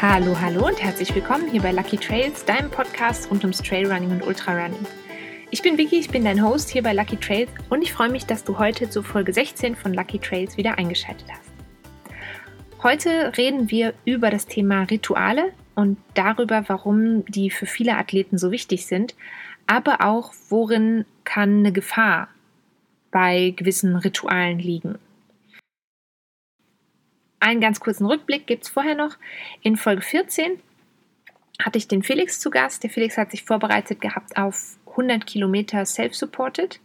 Hallo, hallo und herzlich willkommen hier bei Lucky Trails, deinem Podcast rund ums Trailrunning und Ultrarunning. Ich bin Vicky, ich bin dein Host hier bei Lucky Trails und ich freue mich, dass du heute zur Folge 16 von Lucky Trails wieder eingeschaltet hast. Heute reden wir über das Thema Rituale und darüber, warum die für viele Athleten so wichtig sind, aber auch, worin kann eine Gefahr bei gewissen Ritualen liegen. Einen ganz kurzen Rückblick gibt es vorher noch. In Folge 14 hatte ich den Felix zu Gast. Der Felix hat sich vorbereitet gehabt auf 100 Kilometer self-supported.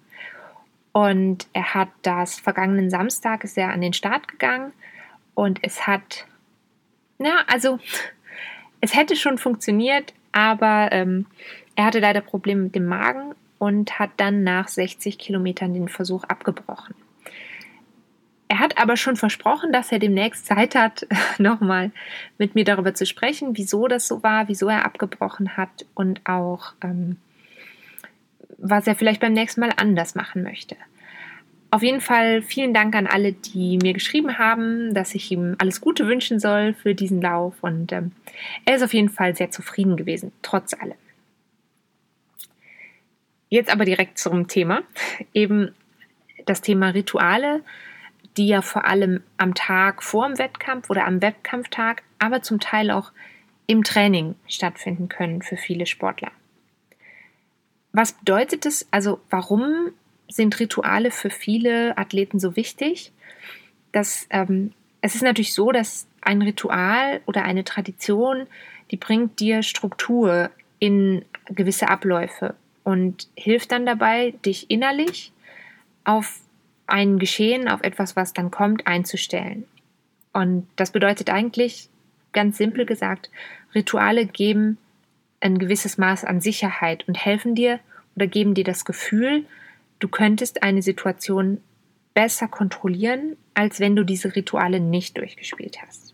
Und er hat das vergangenen Samstag, ist an den Start gegangen. Und es hat, na, also, es hätte schon funktioniert, aber ähm, er hatte leider Probleme mit dem Magen und hat dann nach 60 Kilometern den Versuch abgebrochen. Er hat aber schon versprochen, dass er demnächst Zeit hat, nochmal mit mir darüber zu sprechen, wieso das so war, wieso er abgebrochen hat und auch, ähm, was er vielleicht beim nächsten Mal anders machen möchte. Auf jeden Fall vielen Dank an alle, die mir geschrieben haben, dass ich ihm alles Gute wünschen soll für diesen Lauf und ähm, er ist auf jeden Fall sehr zufrieden gewesen, trotz allem. Jetzt aber direkt zum Thema. Eben das Thema Rituale die ja vor allem am Tag vor dem Wettkampf oder am Wettkampftag, aber zum Teil auch im Training stattfinden können für viele Sportler. Was bedeutet es, also warum sind Rituale für viele Athleten so wichtig? Das, ähm, es ist natürlich so, dass ein Ritual oder eine Tradition, die bringt dir Struktur in gewisse Abläufe und hilft dann dabei, dich innerlich auf ein Geschehen auf etwas, was dann kommt, einzustellen. Und das bedeutet eigentlich, ganz simpel gesagt, Rituale geben ein gewisses Maß an Sicherheit und helfen dir oder geben dir das Gefühl, du könntest eine Situation besser kontrollieren, als wenn du diese Rituale nicht durchgespielt hast.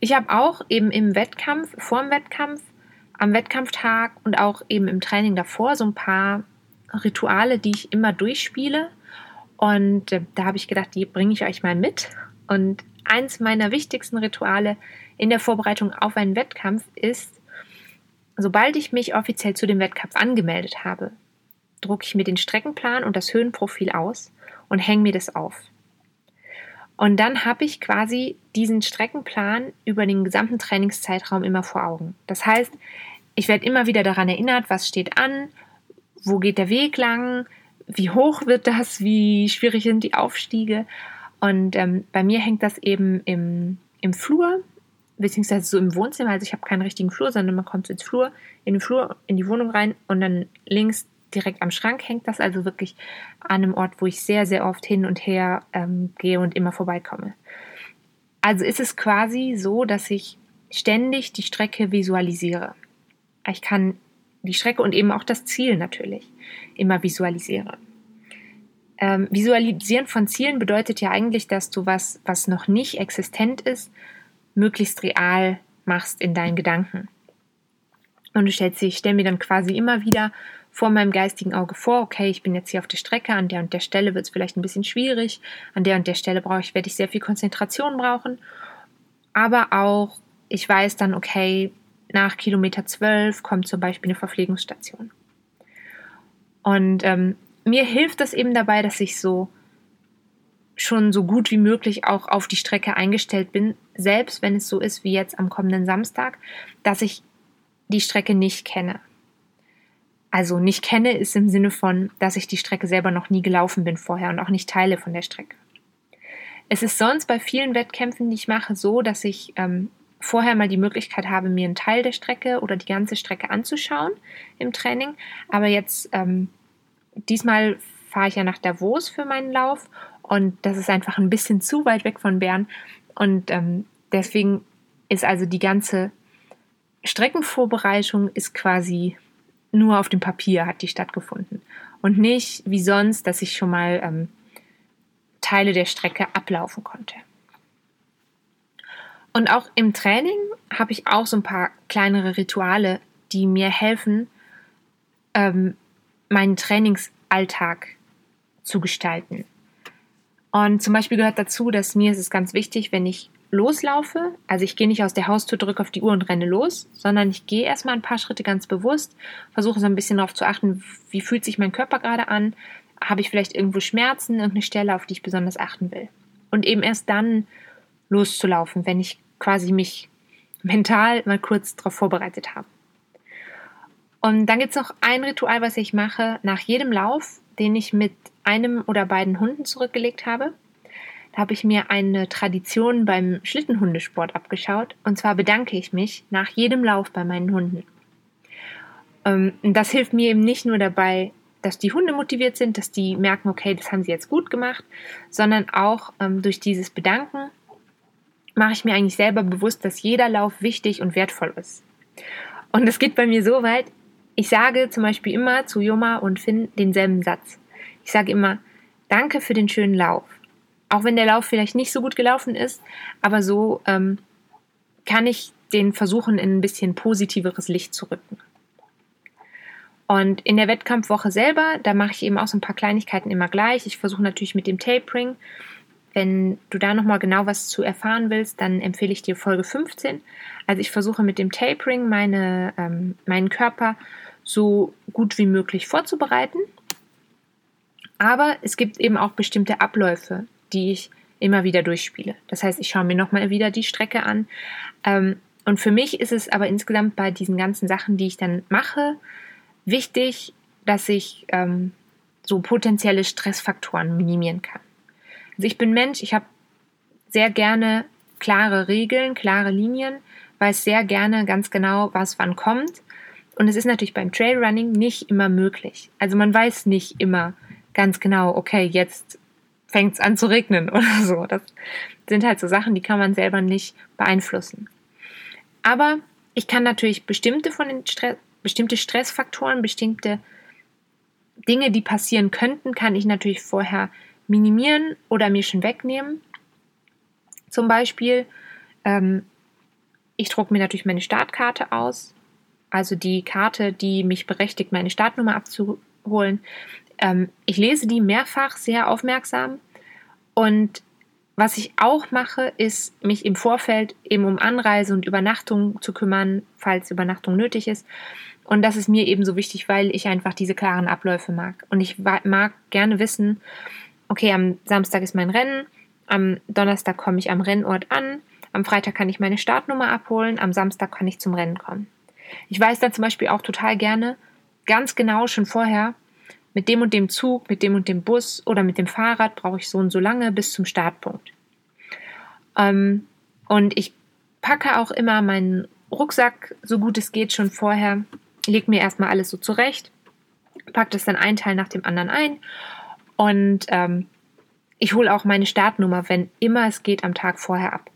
Ich habe auch eben im Wettkampf, vor dem Wettkampf, am Wettkampftag und auch eben im Training davor so ein paar Rituale, die ich immer durchspiele. Und äh, da habe ich gedacht, die bringe ich euch mal mit. Und eins meiner wichtigsten Rituale in der Vorbereitung auf einen Wettkampf ist, sobald ich mich offiziell zu dem Wettkampf angemeldet habe, drucke ich mir den Streckenplan und das Höhenprofil aus und hänge mir das auf. Und dann habe ich quasi diesen Streckenplan über den gesamten Trainingszeitraum immer vor Augen. Das heißt, ich werde immer wieder daran erinnert, was steht an, wo geht der Weg lang, wie hoch wird das, wie schwierig sind die Aufstiege. Und ähm, bei mir hängt das eben im, im Flur, beziehungsweise so im Wohnzimmer. Also ich habe keinen richtigen Flur, sondern man kommt ins Flur, in den Flur, in die Wohnung rein und dann links direkt am Schrank hängt das, also wirklich an einem Ort, wo ich sehr, sehr oft hin und her ähm, gehe und immer vorbeikomme. Also ist es quasi so, dass ich ständig die Strecke visualisiere. Ich kann die Strecke und eben auch das Ziel natürlich immer visualisiere. Ähm, Visualisieren von Zielen bedeutet ja eigentlich, dass du was, was noch nicht existent ist, möglichst real machst in deinen Gedanken. Und du stellst dich, ich stelle mir dann quasi immer wieder vor meinem geistigen Auge vor, okay, ich bin jetzt hier auf der Strecke, an der und der Stelle wird es vielleicht ein bisschen schwierig, an der und der Stelle brauche ich, werde ich sehr viel Konzentration brauchen. Aber auch, ich weiß dann, okay, nach Kilometer 12 kommt zum Beispiel eine Verpflegungsstation. Und ähm, mir hilft das eben dabei, dass ich so schon so gut wie möglich auch auf die Strecke eingestellt bin, selbst wenn es so ist wie jetzt am kommenden Samstag, dass ich die Strecke nicht kenne. Also nicht kenne ist im Sinne von, dass ich die Strecke selber noch nie gelaufen bin vorher und auch nicht Teile von der Strecke. Es ist sonst bei vielen Wettkämpfen, die ich mache, so, dass ich ähm, vorher mal die Möglichkeit habe, mir einen Teil der Strecke oder die ganze Strecke anzuschauen im Training. Aber jetzt, ähm, diesmal fahre ich ja nach Davos für meinen Lauf und das ist einfach ein bisschen zu weit weg von Bern. Und ähm, deswegen ist also die ganze Streckenvorbereitung ist quasi nur auf dem Papier hat die stattgefunden. Und nicht wie sonst, dass ich schon mal ähm, Teile der Strecke ablaufen konnte. Und auch im Training habe ich auch so ein paar kleinere Rituale, die mir helfen, ähm, meinen Trainingsalltag zu gestalten. Und zum Beispiel gehört dazu, dass mir ist es ganz wichtig, wenn ich loslaufe, also ich gehe nicht aus der Haustür, drücke auf die Uhr und renne los, sondern ich gehe erstmal ein paar Schritte ganz bewusst, versuche so ein bisschen darauf zu achten, wie fühlt sich mein Körper gerade an, habe ich vielleicht irgendwo Schmerzen, irgendeine Stelle, auf die ich besonders achten will. Und eben erst dann loszulaufen, wenn ich quasi mich mental mal kurz darauf vorbereitet habe. Und dann gibt es noch ein Ritual, was ich mache nach jedem Lauf, den ich mit einem oder beiden Hunden zurückgelegt habe. Da habe ich mir eine Tradition beim Schlittenhundesport abgeschaut. Und zwar bedanke ich mich nach jedem Lauf bei meinen Hunden. Ähm, das hilft mir eben nicht nur dabei, dass die Hunde motiviert sind, dass die merken, okay, das haben sie jetzt gut gemacht, sondern auch ähm, durch dieses Bedanken mache ich mir eigentlich selber bewusst, dass jeder Lauf wichtig und wertvoll ist. Und es geht bei mir so weit, ich sage zum Beispiel immer zu Joma und Finn denselben Satz. Ich sage immer, danke für den schönen Lauf. Auch wenn der Lauf vielleicht nicht so gut gelaufen ist, aber so ähm, kann ich den versuchen, in ein bisschen positiveres Licht zu rücken. Und in der Wettkampfwoche selber, da mache ich eben auch so ein paar Kleinigkeiten immer gleich. Ich versuche natürlich mit dem Tapering wenn du da nochmal genau was zu erfahren willst, dann empfehle ich dir Folge 15. Also ich versuche mit dem Tapering meine, ähm, meinen Körper so gut wie möglich vorzubereiten. Aber es gibt eben auch bestimmte Abläufe, die ich immer wieder durchspiele. Das heißt, ich schaue mir nochmal wieder die Strecke an. Ähm, und für mich ist es aber insgesamt bei diesen ganzen Sachen, die ich dann mache, wichtig, dass ich ähm, so potenzielle Stressfaktoren minimieren kann. Also ich bin Mensch, ich habe sehr gerne klare Regeln, klare Linien, weiß sehr gerne ganz genau, was wann kommt. Und es ist natürlich beim Trailrunning nicht immer möglich. Also man weiß nicht immer ganz genau, okay, jetzt fängt es an zu regnen oder so. Das sind halt so Sachen, die kann man selber nicht beeinflussen. Aber ich kann natürlich bestimmte von den Stress, bestimmte Stressfaktoren, bestimmte Dinge, die passieren könnten, kann ich natürlich vorher minimieren oder mir schon wegnehmen. Zum Beispiel, ähm, ich drucke mir natürlich meine Startkarte aus, also die Karte, die mich berechtigt, meine Startnummer abzuholen. Ähm, ich lese die mehrfach sehr aufmerksam und was ich auch mache, ist, mich im Vorfeld eben um Anreise und Übernachtung zu kümmern, falls Übernachtung nötig ist. Und das ist mir eben so wichtig, weil ich einfach diese klaren Abläufe mag. Und ich mag gerne wissen, okay, am Samstag ist mein Rennen, am Donnerstag komme ich am Rennort an, am Freitag kann ich meine Startnummer abholen, am Samstag kann ich zum Rennen kommen. Ich weiß dann zum Beispiel auch total gerne, ganz genau schon vorher, mit dem und dem Zug, mit dem und dem Bus oder mit dem Fahrrad brauche ich so und so lange bis zum Startpunkt. Ähm, und ich packe auch immer meinen Rucksack, so gut es geht, schon vorher, lege mir erstmal alles so zurecht, packe das dann ein Teil nach dem anderen ein und ähm, ich hole auch meine Startnummer, wenn immer es geht, am Tag vorher ab.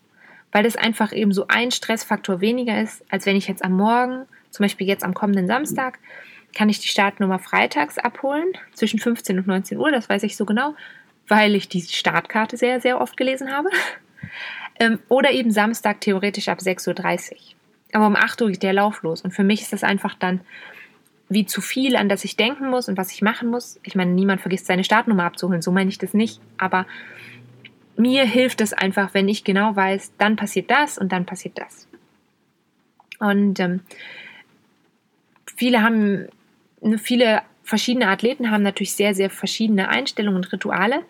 Weil das einfach eben so ein Stressfaktor weniger ist, als wenn ich jetzt am Morgen, zum Beispiel jetzt am kommenden Samstag, kann ich die Startnummer freitags abholen, zwischen 15 und 19 Uhr, das weiß ich so genau, weil ich die Startkarte sehr, sehr oft gelesen habe. Ähm, oder eben Samstag theoretisch ab 6.30 Uhr. Aber um 8 Uhr geht der Lauf los. Und für mich ist das einfach dann wie zu viel, an das ich denken muss und was ich machen muss. Ich meine, niemand vergisst seine Startnummer abzuholen, so meine ich das nicht. Aber mir hilft es einfach, wenn ich genau weiß, dann passiert das und dann passiert das. Und ähm, viele haben, ne, viele verschiedene Athleten haben natürlich sehr, sehr verschiedene Einstellungen und Rituale.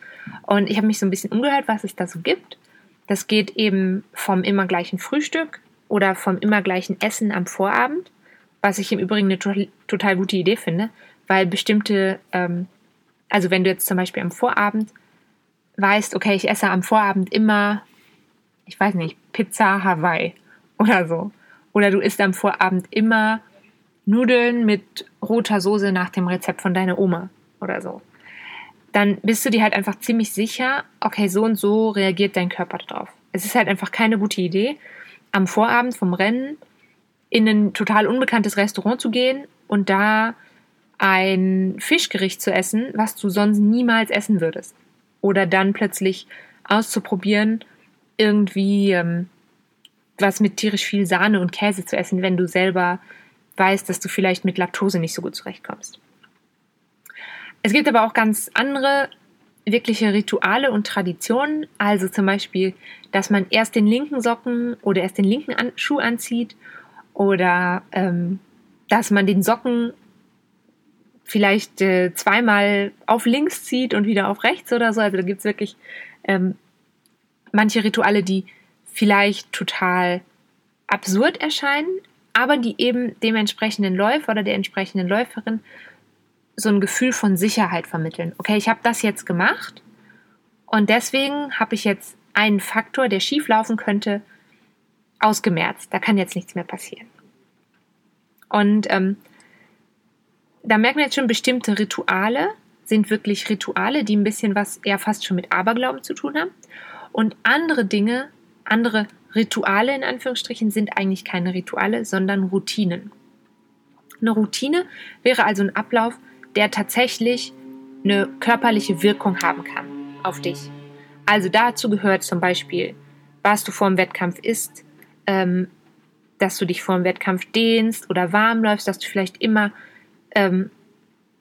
Und ich habe mich so ein bisschen umgehört, was es da so gibt. Das geht eben vom immer gleichen Frühstück oder vom immer gleichen Essen am Vorabend was ich im Übrigen eine total, total gute Idee finde, weil bestimmte, ähm, also wenn du jetzt zum Beispiel am Vorabend weißt, okay, ich esse am Vorabend immer, ich weiß nicht, Pizza Hawaii oder so. Oder du isst am Vorabend immer Nudeln mit roter Soße nach dem Rezept von deiner Oma oder so. Dann bist du dir halt einfach ziemlich sicher, okay, so und so reagiert dein Körper darauf. Es ist halt einfach keine gute Idee, am Vorabend vom Rennen in ein total unbekanntes Restaurant zu gehen und da ein Fischgericht zu essen, was du sonst niemals essen würdest. Oder dann plötzlich auszuprobieren, irgendwie ähm, was mit tierisch viel Sahne und Käse zu essen, wenn du selber weißt, dass du vielleicht mit Laktose nicht so gut zurechtkommst. Es gibt aber auch ganz andere wirkliche Rituale und Traditionen, also zum Beispiel, dass man erst den linken Socken oder erst den linken Schuh anzieht oder ähm, dass man den Socken vielleicht äh, zweimal auf links zieht und wieder auf rechts oder so. Also da gibt es wirklich ähm, manche Rituale, die vielleicht total absurd erscheinen, aber die eben dem entsprechenden Läufer oder der entsprechenden Läuferin so ein Gefühl von Sicherheit vermitteln. Okay, ich habe das jetzt gemacht und deswegen habe ich jetzt einen Faktor, der schief laufen könnte, ausgemerzt. Da kann jetzt nichts mehr passieren. Und ähm, da merken wir jetzt schon, bestimmte Rituale sind wirklich Rituale, die ein bisschen was eher fast schon mit Aberglauben zu tun haben. Und andere Dinge, andere Rituale in Anführungsstrichen, sind eigentlich keine Rituale, sondern Routinen. Eine Routine wäre also ein Ablauf, der tatsächlich eine körperliche Wirkung haben kann auf dich. Also dazu gehört zum Beispiel, was du vor dem Wettkampf isst, ähm, dass du dich vor dem Wettkampf dehnst oder warm läufst, dass du vielleicht immer ähm,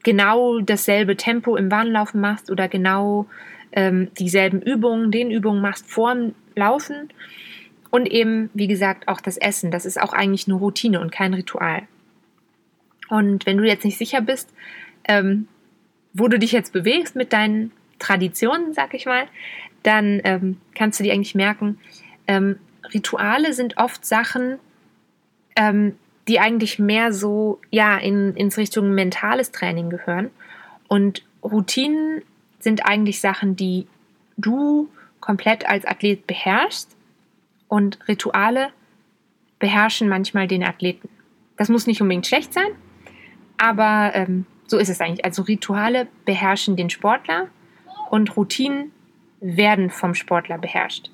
genau dasselbe Tempo im Warnlaufen machst oder genau ähm, dieselben Übungen, den Übungen machst vor dem Laufen. Und eben, wie gesagt, auch das Essen. Das ist auch eigentlich eine Routine und kein Ritual. Und wenn du jetzt nicht sicher bist, ähm, wo du dich jetzt bewegst mit deinen Traditionen, sag ich mal, dann ähm, kannst du dir eigentlich merken, ähm, Rituale sind oft Sachen, ähm, die eigentlich mehr so ja in ins Richtung mentales Training gehören und Routinen sind eigentlich Sachen, die du komplett als Athlet beherrschst und Rituale beherrschen manchmal den Athleten. Das muss nicht unbedingt schlecht sein, aber ähm, so ist es eigentlich. Also Rituale beherrschen den Sportler und Routinen werden vom Sportler beherrscht.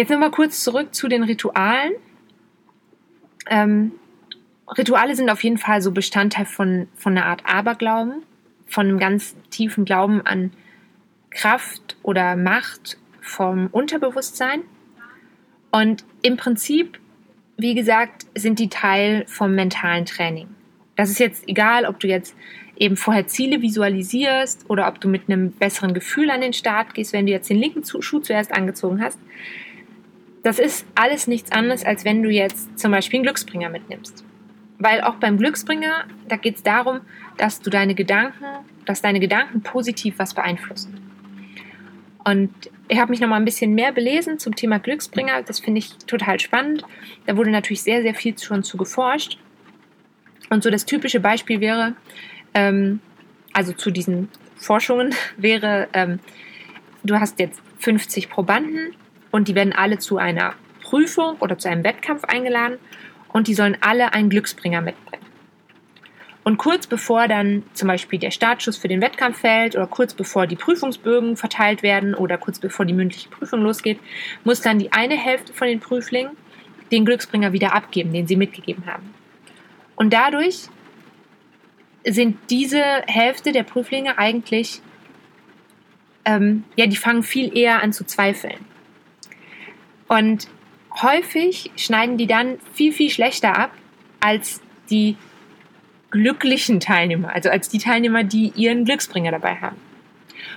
Jetzt nochmal kurz zurück zu den Ritualen. Ähm, Rituale sind auf jeden Fall so Bestandteil von, von einer Art Aberglauben, von einem ganz tiefen Glauben an Kraft oder Macht vom Unterbewusstsein. Und im Prinzip, wie gesagt, sind die Teil vom mentalen Training. Das ist jetzt egal, ob du jetzt eben vorher Ziele visualisierst oder ob du mit einem besseren Gefühl an den Start gehst, wenn du jetzt den linken Schuh zuerst angezogen hast. Das ist alles nichts anderes, als wenn du jetzt zum Beispiel einen Glücksbringer mitnimmst. Weil auch beim Glücksbringer, da geht es darum, dass du deine Gedanken, dass deine Gedanken positiv was beeinflussen. Und ich habe mich noch mal ein bisschen mehr belesen zum Thema Glücksbringer. Das finde ich total spannend. Da wurde natürlich sehr, sehr viel schon zu geforscht. Und so das typische Beispiel wäre, ähm, also zu diesen Forschungen wäre, ähm, du hast jetzt 50 Probanden und die werden alle zu einer Prüfung oder zu einem Wettkampf eingeladen und die sollen alle einen Glücksbringer mitbringen. Und kurz bevor dann zum Beispiel der Startschuss für den Wettkampf fällt oder kurz bevor die Prüfungsbögen verteilt werden oder kurz bevor die mündliche Prüfung losgeht, muss dann die eine Hälfte von den Prüflingen den Glücksbringer wieder abgeben, den sie mitgegeben haben. Und dadurch sind diese Hälfte der Prüflinge eigentlich, ähm, ja, die fangen viel eher an zu zweifeln. Und häufig schneiden die dann viel, viel schlechter ab als die glücklichen Teilnehmer, also als die Teilnehmer, die ihren Glücksbringer dabei haben.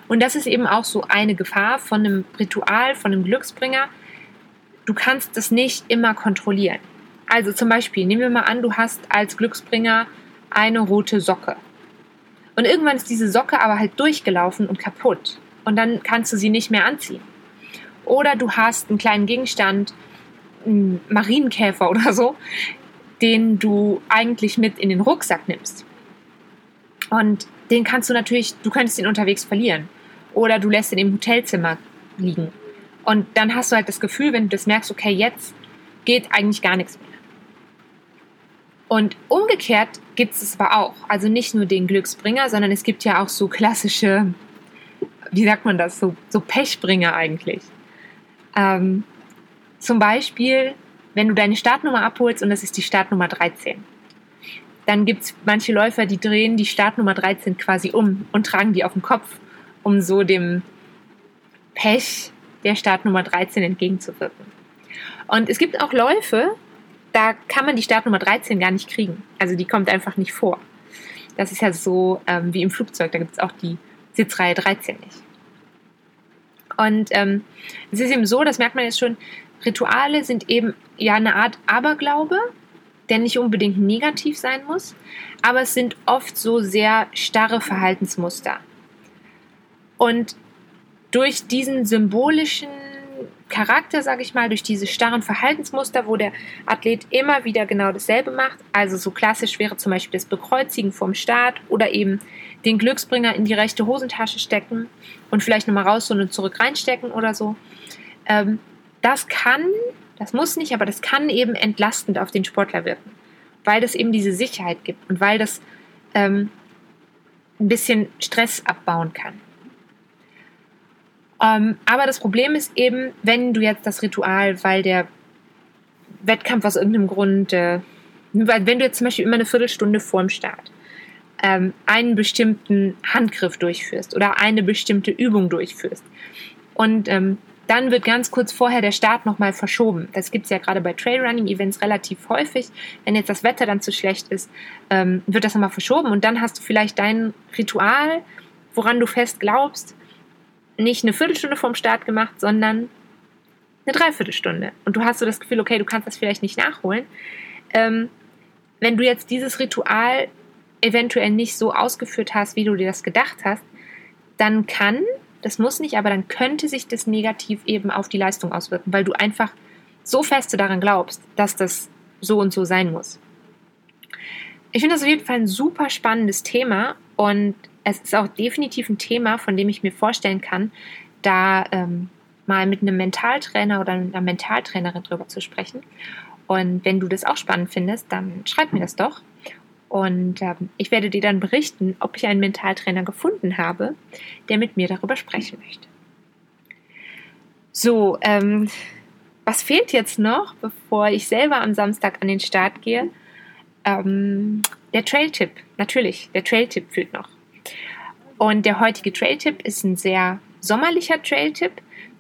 Und das ist eben auch so eine Gefahr von einem Ritual, von einem Glücksbringer. Du kannst das nicht immer kontrollieren. Also zum Beispiel, nehmen wir mal an, du hast als Glücksbringer eine rote Socke. Und irgendwann ist diese Socke aber halt durchgelaufen und kaputt. Und dann kannst du sie nicht mehr anziehen. Oder du hast einen kleinen Gegenstand, einen Marienkäfer oder so, den du eigentlich mit in den Rucksack nimmst. Und den kannst du natürlich, du könntest ihn unterwegs verlieren. Oder du lässt ihn im Hotelzimmer liegen. Und dann hast du halt das Gefühl, wenn du das merkst, okay, jetzt geht eigentlich gar nichts mehr. Und umgekehrt gibt es aber auch. Also nicht nur den Glücksbringer, sondern es gibt ja auch so klassische, wie sagt man das, so, so Pechbringer eigentlich. Ähm, zum Beispiel, wenn du deine Startnummer abholst und das ist die Startnummer 13. Dann gibt es manche Läufer, die drehen die Startnummer 13 quasi um und tragen die auf dem Kopf, um so dem Pech der Startnummer 13 entgegenzuwirken. Und es gibt auch Läufe, da kann man die Startnummer 13 gar nicht kriegen. Also die kommt einfach nicht vor. Das ist ja so ähm, wie im Flugzeug, da gibt es auch die Sitzreihe 13 nicht. Und ähm, es ist eben so, das merkt man jetzt schon, Rituale sind eben ja eine Art Aberglaube, der nicht unbedingt negativ sein muss, aber es sind oft so sehr starre Verhaltensmuster. Und durch diesen symbolischen Charakter, sage ich mal, durch diese starren Verhaltensmuster, wo der Athlet immer wieder genau dasselbe macht. Also so klassisch wäre zum Beispiel das Bekreuzigen vom Start oder eben den Glücksbringer in die rechte Hosentasche stecken und vielleicht nochmal raus und zurück reinstecken oder so. Ähm, das kann, das muss nicht, aber das kann eben entlastend auf den Sportler wirken, weil das eben diese Sicherheit gibt und weil das ähm, ein bisschen Stress abbauen kann. Ähm, aber das Problem ist eben, wenn du jetzt das Ritual, weil der Wettkampf aus irgendeinem Grund, äh, wenn du jetzt zum Beispiel immer eine Viertelstunde vorm Start ähm, einen bestimmten Handgriff durchführst oder eine bestimmte Übung durchführst und ähm, dann wird ganz kurz vorher der Start nochmal verschoben. Das gibt es ja gerade bei Trailrunning-Events relativ häufig. Wenn jetzt das Wetter dann zu schlecht ist, ähm, wird das nochmal verschoben und dann hast du vielleicht dein Ritual, woran du fest glaubst, nicht eine Viertelstunde vorm Start gemacht, sondern eine Dreiviertelstunde. Und du hast so das Gefühl, okay, du kannst das vielleicht nicht nachholen. Ähm, wenn du jetzt dieses Ritual eventuell nicht so ausgeführt hast, wie du dir das gedacht hast, dann kann, das muss nicht, aber dann könnte sich das negativ eben auf die Leistung auswirken, weil du einfach so feste daran glaubst, dass das so und so sein muss. Ich finde das auf jeden Fall ein super spannendes Thema und es ist auch definitiv ein Thema, von dem ich mir vorstellen kann, da ähm, mal mit einem Mentaltrainer oder einer Mentaltrainerin drüber zu sprechen. Und wenn du das auch spannend findest, dann schreib mir das doch. Und ähm, ich werde dir dann berichten, ob ich einen Mentaltrainer gefunden habe, der mit mir darüber sprechen möchte. So, ähm, was fehlt jetzt noch, bevor ich selber am Samstag an den Start gehe? Ähm, der Trail-Tipp, natürlich, der Trail-Tipp fehlt noch. Und der heutige Trail-Tipp ist ein sehr sommerlicher Trail-Tipp.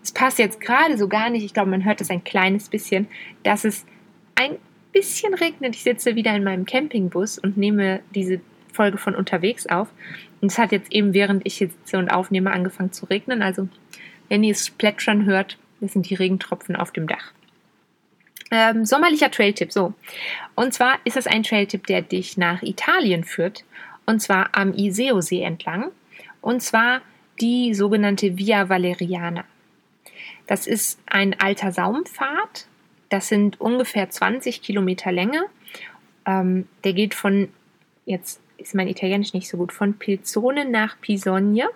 Es passt jetzt gerade so gar nicht. Ich glaube, man hört es ein kleines bisschen, dass es ein bisschen regnet. Ich sitze wieder in meinem Campingbus und nehme diese Folge von unterwegs auf. Und es hat jetzt eben, während ich sitze und aufnehme, angefangen zu regnen. Also, wenn ihr es plätschern hört, das sind die Regentropfen auf dem Dach. Ähm, sommerlicher Trail-Tipp, so. Und zwar ist es ein Trail-Tipp, der dich nach Italien führt und zwar am Iseo-See entlang, und zwar die sogenannte Via Valeriana. Das ist ein alter Saumpfad, das sind ungefähr 20 Kilometer Länge. Ähm, der geht von, jetzt ist mein Italienisch nicht so gut, von Pilzone nach Pisogne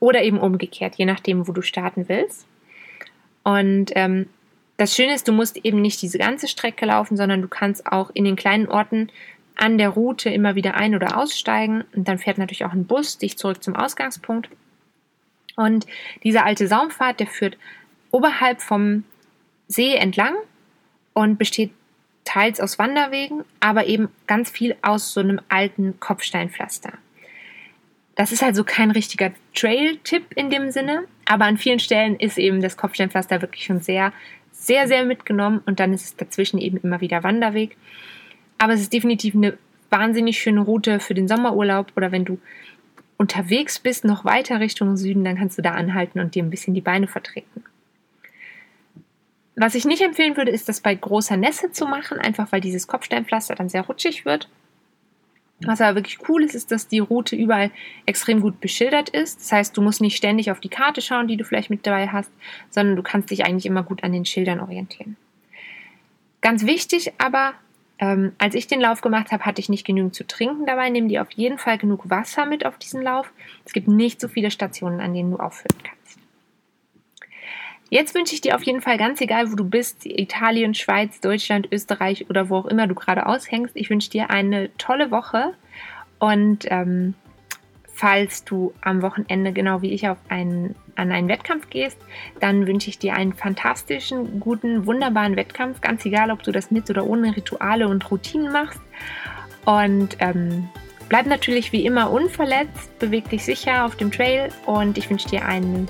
oder eben umgekehrt, je nachdem, wo du starten willst. Und ähm, das Schöne ist, du musst eben nicht diese ganze Strecke laufen, sondern du kannst auch in den kleinen Orten an der Route immer wieder ein- oder aussteigen. Und dann fährt natürlich auch ein Bus dich zurück zum Ausgangspunkt. Und dieser alte Saumpfad, der führt oberhalb vom See entlang und besteht teils aus Wanderwegen, aber eben ganz viel aus so einem alten Kopfsteinpflaster. Das ist also kein richtiger Trail-Tipp in dem Sinne, aber an vielen Stellen ist eben das Kopfsteinpflaster wirklich schon sehr, sehr, sehr mitgenommen und dann ist es dazwischen eben immer wieder Wanderweg. Aber es ist definitiv eine wahnsinnig schöne Route für den Sommerurlaub oder wenn du unterwegs bist, noch weiter Richtung Süden, dann kannst du da anhalten und dir ein bisschen die Beine vertreten. Was ich nicht empfehlen würde, ist das bei großer Nässe zu machen, einfach weil dieses Kopfsteinpflaster dann sehr rutschig wird. Was aber wirklich cool ist, ist, dass die Route überall extrem gut beschildert ist. Das heißt, du musst nicht ständig auf die Karte schauen, die du vielleicht mit dabei hast, sondern du kannst dich eigentlich immer gut an den Schildern orientieren. Ganz wichtig aber, ähm, als ich den Lauf gemacht habe, hatte ich nicht genügend zu trinken dabei. Nimm dir auf jeden Fall genug Wasser mit auf diesen Lauf. Es gibt nicht so viele Stationen, an denen du aufhören kannst. Jetzt wünsche ich dir auf jeden Fall, ganz egal, wo du bist, Italien, Schweiz, Deutschland, Österreich oder wo auch immer du gerade aushängst, ich wünsche dir eine tolle Woche und ähm, falls du am Wochenende genau wie ich auf einen, an einen Wettkampf gehst, dann wünsche ich dir einen fantastischen, guten, wunderbaren Wettkampf. Ganz egal, ob du das mit oder ohne Rituale und Routinen machst. Und ähm, bleib natürlich wie immer unverletzt, beweg dich sicher auf dem Trail und ich wünsche dir eine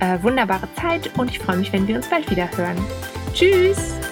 äh, wunderbare Zeit und ich freue mich, wenn wir uns bald wieder hören. Tschüss!